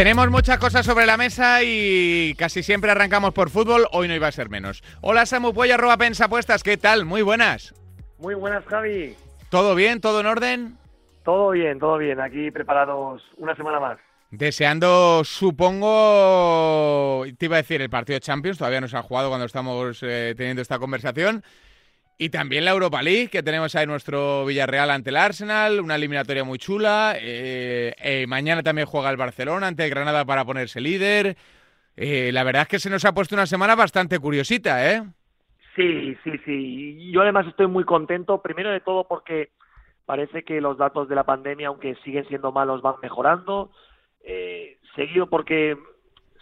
Tenemos muchas cosas sobre la mesa y casi siempre arrancamos por fútbol. Hoy no iba a ser menos. Hola Samu Puello, arroba pensapuestas. ¿Qué tal? Muy buenas. Muy buenas, Javi. ¿Todo bien? ¿Todo en orden? Todo bien, todo bien. Aquí preparados una semana más. Deseando, supongo, te iba a decir el partido de Champions, todavía no se ha jugado cuando estamos eh, teniendo esta conversación. Y también la Europa League, que tenemos ahí nuestro Villarreal ante el Arsenal, una eliminatoria muy chula. Eh, eh, mañana también juega el Barcelona ante el Granada para ponerse líder. Eh, la verdad es que se nos ha puesto una semana bastante curiosita, ¿eh? Sí, sí, sí. Yo además estoy muy contento, primero de todo porque parece que los datos de la pandemia, aunque siguen siendo malos, van mejorando. seguido porque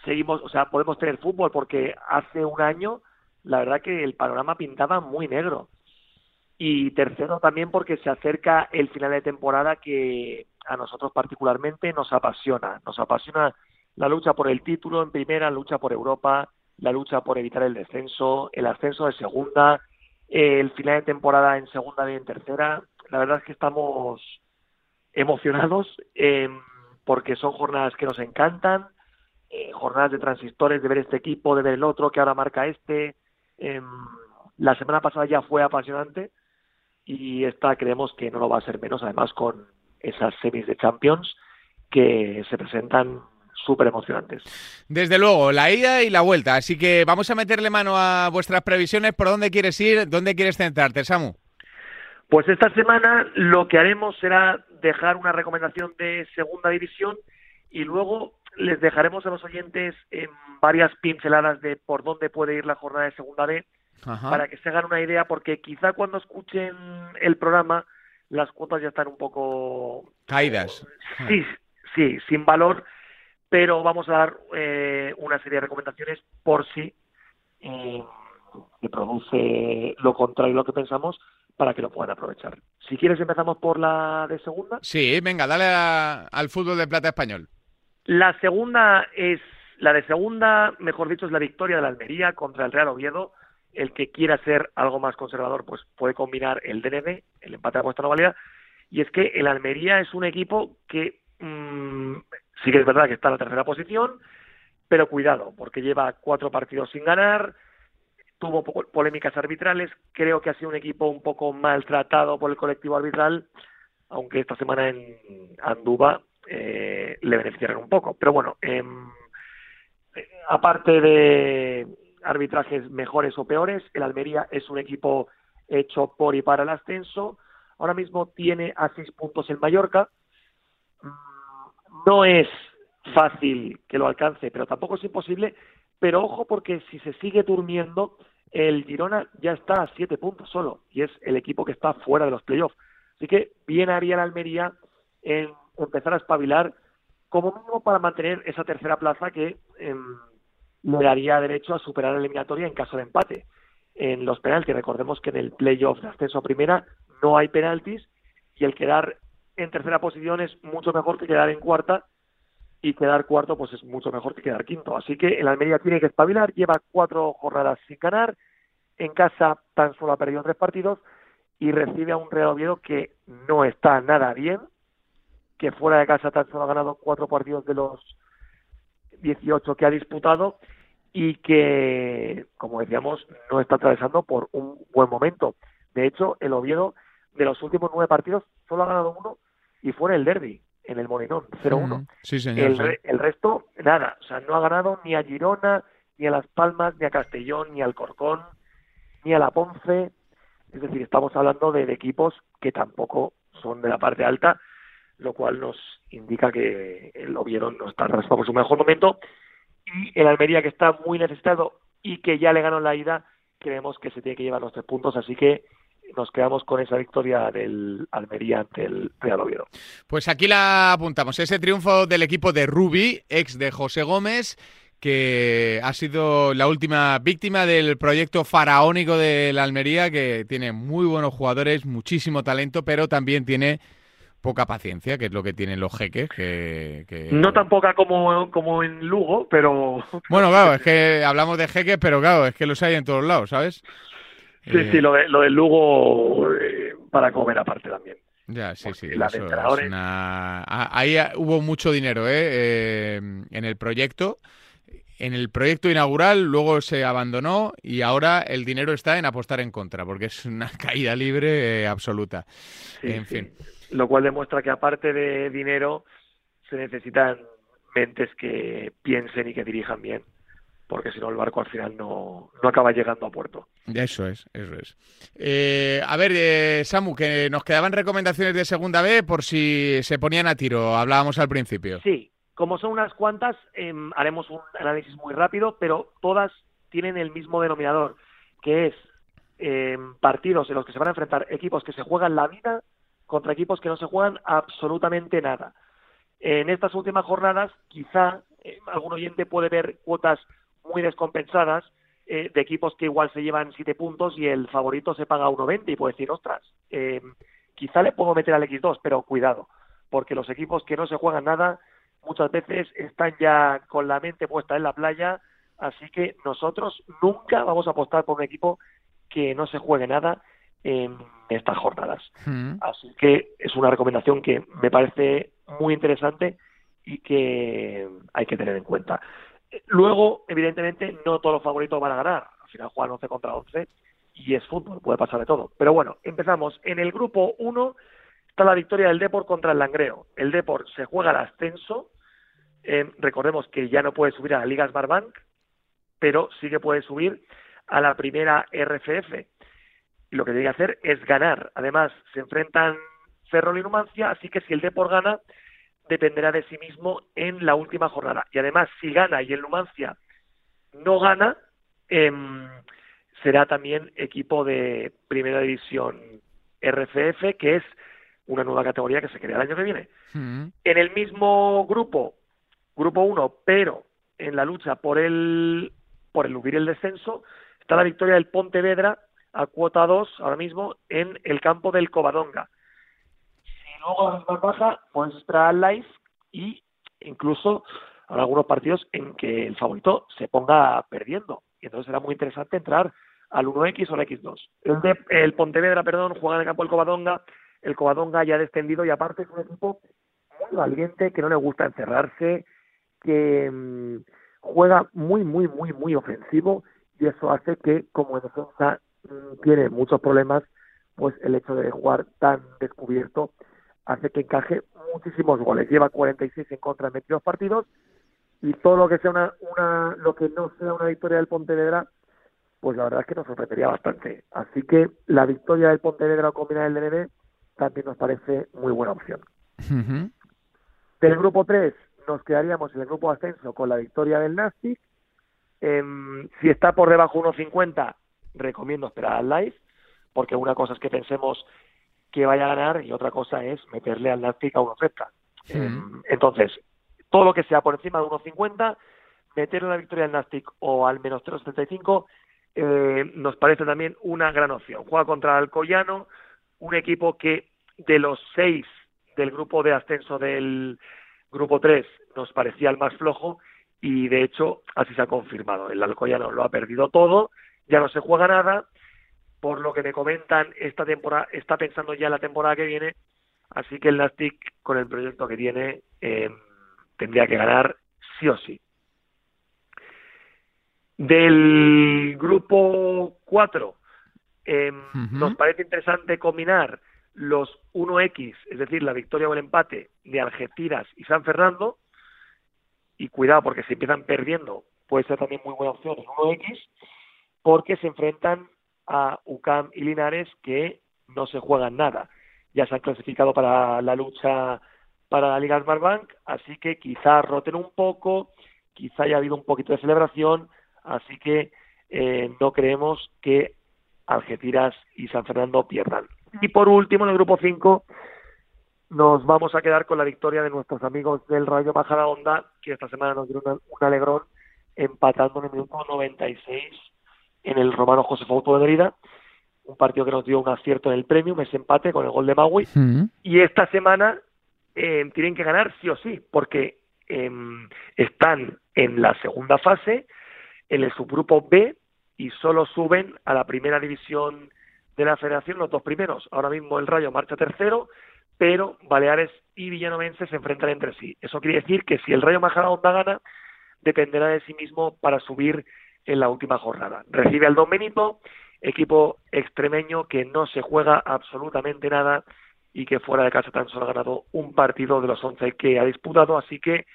seguimos, o sea, podemos tener fútbol porque hace un año la verdad que el panorama pintaba muy negro. Y tercero también porque se acerca el final de temporada que a nosotros particularmente nos apasiona. Nos apasiona la lucha por el título en primera, la lucha por Europa, la lucha por evitar el descenso, el ascenso de segunda, el final de temporada en segunda y en tercera. La verdad es que estamos emocionados eh, porque son jornadas que nos encantan, eh, jornadas de transistores, de ver este equipo, de ver el otro, que ahora marca este, Em, la semana pasada ya fue apasionante y esta creemos que no lo va a ser menos, además con esas semis de Champions que se presentan súper emocionantes. Desde luego, la ida y la vuelta. Así que vamos a meterle mano a vuestras previsiones. ¿Por dónde quieres ir? ¿Dónde quieres centrarte, Samu? Pues esta semana lo que haremos será dejar una recomendación de segunda división y luego les dejaremos a los oyentes en varias pinceladas de por dónde puede ir la jornada de segunda B para que se hagan una idea, porque quizá cuando escuchen el programa las cuotas ya están un poco caídas. Sí, sí, sin valor, pero vamos a dar eh, una serie de recomendaciones por si eh, se produce lo contrario a lo que pensamos para que lo puedan aprovechar. Si quieres empezamos por la de segunda. Sí, venga, dale al fútbol de plata español. La segunda es, la de segunda, mejor dicho, es la victoria de la Almería contra el Real Oviedo. El que quiera ser algo más conservador, pues puede combinar el DNB, el empate de vuestra no Y es que el Almería es un equipo que mm, sí que es verdad que está en la tercera posición, pero cuidado, porque lleva cuatro partidos sin ganar, tuvo polémicas arbitrales, creo que ha sido un equipo un poco maltratado por el colectivo arbitral, aunque esta semana en Anduba eh, le beneficiarán un poco. Pero bueno, em, eh, aparte de arbitrajes mejores o peores, el Almería es un equipo hecho por y para el ascenso. Ahora mismo tiene a seis puntos el Mallorca. Mm, no es fácil que lo alcance, pero tampoco es imposible. Pero ojo porque si se sigue durmiendo, el Girona ya está a siete puntos solo y es el equipo que está fuera de los playoffs. Así que bien haría la Almería en empezar a espabilar como mínimo para mantener esa tercera plaza que eh, le daría derecho a superar la eliminatoria en caso de empate. En los penaltis, recordemos que en el playoff de ascenso a primera no hay penaltis y el quedar en tercera posición es mucho mejor que quedar en cuarta y quedar cuarto pues es mucho mejor que quedar quinto. Así que el Almería tiene que espabilar, lleva cuatro jornadas sin ganar, en casa tan solo ha perdido tres partidos y recibe a un Real Oviedo que no está nada bien, que fuera de casa tan solo ha ganado cuatro partidos de los 18 que ha disputado y que, como decíamos, no está atravesando por un buen momento. De hecho, el Oviedo de los últimos nueve partidos solo ha ganado uno y fue en el derby, en el Molinón, 0-1. sí, señor, el, resto, nada. O sea, no ha ganado ni a Girona, ni a Las Palmas, ni a Castellón, ni al Corcón, ni a la Ponce. Es decir, estamos hablando de equipos que tampoco son de la parte alta lo cual nos indica que el Oviedo no está por su mejor momento. Y el Almería que está muy necesitado y que ya le ganó la ida creemos que se tiene que llevar los tres puntos. Así que nos quedamos con esa victoria del Almería ante el Real Oviedo. Pues aquí la apuntamos, ese triunfo del equipo de Rubi, ex de José Gómez, que ha sido la última víctima del proyecto faraónico de la Almería, que tiene muy buenos jugadores, muchísimo talento, pero también tiene poca paciencia, que es lo que tienen los jeques. Que, No tan poca como, como en Lugo, pero... Bueno, claro, es que hablamos de jeques, pero claro, es que los hay en todos lados, ¿sabes? Sí, sí, eh, lo, de, lo del Lugo eh, para comer aparte también. Ya, sí, sí. Ahí hubo mucho dinero ¿eh? ¿eh? en el proyecto. En el proyecto inaugural luego se abandonó y ahora el dinero está en apostar en contra, porque es una caída libre eh, absoluta. en fin. Lo cual demuestra que aparte de dinero se necesitan mentes que piensen y que dirijan bien porque si no el barco al final no, no acaba llegando a puerto. Eso es, eso es. Eh, a ver, eh, Samu, que nos quedaban recomendaciones de segunda B por si se ponían a tiro, hablábamos al principio. Sí, como son unas cuantas, em, haremos un análisis muy rápido, pero todas tienen el mismo denominador, que es em, partidos en los que se van a enfrentar equipos que se juegan la vida contra equipos que no se juegan absolutamente nada. En estas últimas jornadas, quizá eh, algún oyente puede ver cuotas muy descompensadas eh, de equipos que igual se llevan siete puntos y el favorito se paga 1.20 y puede decir, ostras, eh, quizá le puedo meter al X2, pero cuidado, porque los equipos que no se juegan nada muchas veces están ya con la mente puesta en la playa, así que nosotros nunca vamos a apostar por un equipo que no se juegue nada en estas jornadas. Mm. Así que es una recomendación que me parece muy interesante y que hay que tener en cuenta. Luego, evidentemente, no todos los favoritos van a ganar. Al final juegan 11 contra 11 y es fútbol, puede pasar de todo. Pero bueno, empezamos. En el grupo 1 está la victoria del Deport contra el Langreo. El Deport se juega al ascenso. Eh, recordemos que ya no puede subir a la Liga Smartbank, pero sí que puede subir a la primera RFF. Y lo que tiene que hacer es ganar. Además, se enfrentan Ferrol y Numancia, así que si el Deport gana, dependerá de sí mismo en la última jornada. Y además, si gana y el Numancia no gana, em, será también equipo de primera división RFF, que es una nueva categoría que se crea el año que viene. Mm. En el mismo grupo, grupo 1, pero en la lucha por el por el el descenso, está la victoria del Pontevedra a cuota 2 ahora mismo en el campo del Covadonga luego la más baja, esperar al live y incluso habrá algunos partidos en que el favorito se ponga perdiendo. Y entonces será muy interesante entrar al 1X o al X2. El, Pontevedra, perdón, juega en el campo del Covadonga. El Covadonga ya ha descendido y aparte es un equipo muy valiente, que no le gusta encerrarse, que mm, juega muy, muy, muy, muy ofensivo y eso hace que, como en defensa tiene muchos problemas, pues el hecho de jugar tan descubierto hace que encaje muchísimos goles. Lleva 46 en contra en 22 partidos y todo lo que sea una, una lo que no sea una victoria del Pontevedra, pues la verdad es que nos sorprendería bastante. Así que la victoria del Pontevedra combinada el DNB también nos parece muy buena opción. Del grupo 3 nos quedaríamos en el grupo ascenso con la victoria del Nastic. Em, si está por debajo 1.50, recomiendo esperar al live, porque una cosa es que pensemos que vaya a ganar y otra cosa es meterle al Nastic a 1.30. Em, entonces, todo lo que sea por encima de 1.50, meterle la victoria al Nastic o al menos 0.75 eh, nos parece también una gran opción. Juega contra Alcoyano, un equipo que de los seis del grupo de ascenso del grupo 3 nos parecía el más flojo y de hecho así se ha confirmado. El Alcoyano lo ha perdido todo, ya no se juega nada por lo que me comentan, esta temporada está pensando ya la temporada que viene, así que el Nastic con el proyecto que tiene em, tendría que ganar sí o sí. Del grupo 4, em, nos parece interesante combinar los 1X, es decir, la victoria o el empate de Algeciras y San Fernando, y cuidado porque si empiezan perdiendo puede ser también muy buena opción el 1X, porque se enfrentan a UCAM y Linares que no se juegan nada. Ya se han clasificado para la lucha para la Liga Smartbank, así que quizá roten un poco, quizá haya habido un poquito de celebración, así que eh, no creemos que Algeciras y San Fernando pierdan. Y por último, en el grupo 5, nos vamos a quedar con la victoria de nuestros amigos del Rayo Majadahonda, que esta semana nos dieron un alegrón empatando en el minuto 96 en el Romano José Fausto de Merida, un partido que nos dio un acierto en el premium, ese empate con el gol de Maui, y esta semana eh, tienen que ganar sí o sí, porque em, están en la segunda fase, en el subgrupo B, y solo suben a la primera división de la federación los dos primeros. Ahora mismo el Rayo marcha tercero, pero Baleares y Villanovense se enfrentan entre sí. Eso quiere decir que si el Rayo Majadahonda gana, dependerá de sí mismo para subir en la última jornada. Recibe al Don Benito, equipo extremeño que no se juega absolutamente nada y que fuera de casa tan solo ha ganado un partido de los 11 que ha disputado, así que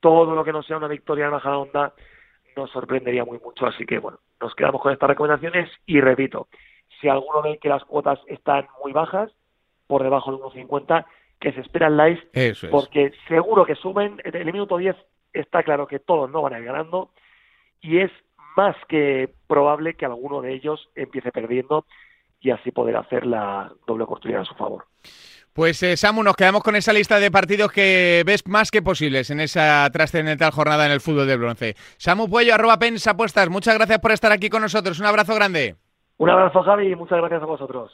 todo lo que no sea una victoria en Majadahonda nos sorprendería muy mucho, así que bueno, nos quedamos con estas recomendaciones y repito, si alguno ve que las cuotas están muy bajas, por debajo de 1.50, que se espera el live, Eso es. porque seguro que suben, en el minuto 10 está claro que todos no van a ir ganando y es más que probable que alguno de ellos empiece perdiendo y así poder hacer la doble oportunidad a su favor. Pues eh, Samu, nos quedamos con esa lista de partidos que ves más que posibles en esa trascendental jornada en el fútbol de bronce. Samu Puello, arroba Pens Apuestas, muchas gracias por estar aquí con nosotros. Un abrazo grande. Un abrazo Javi y muchas gracias a vosotros.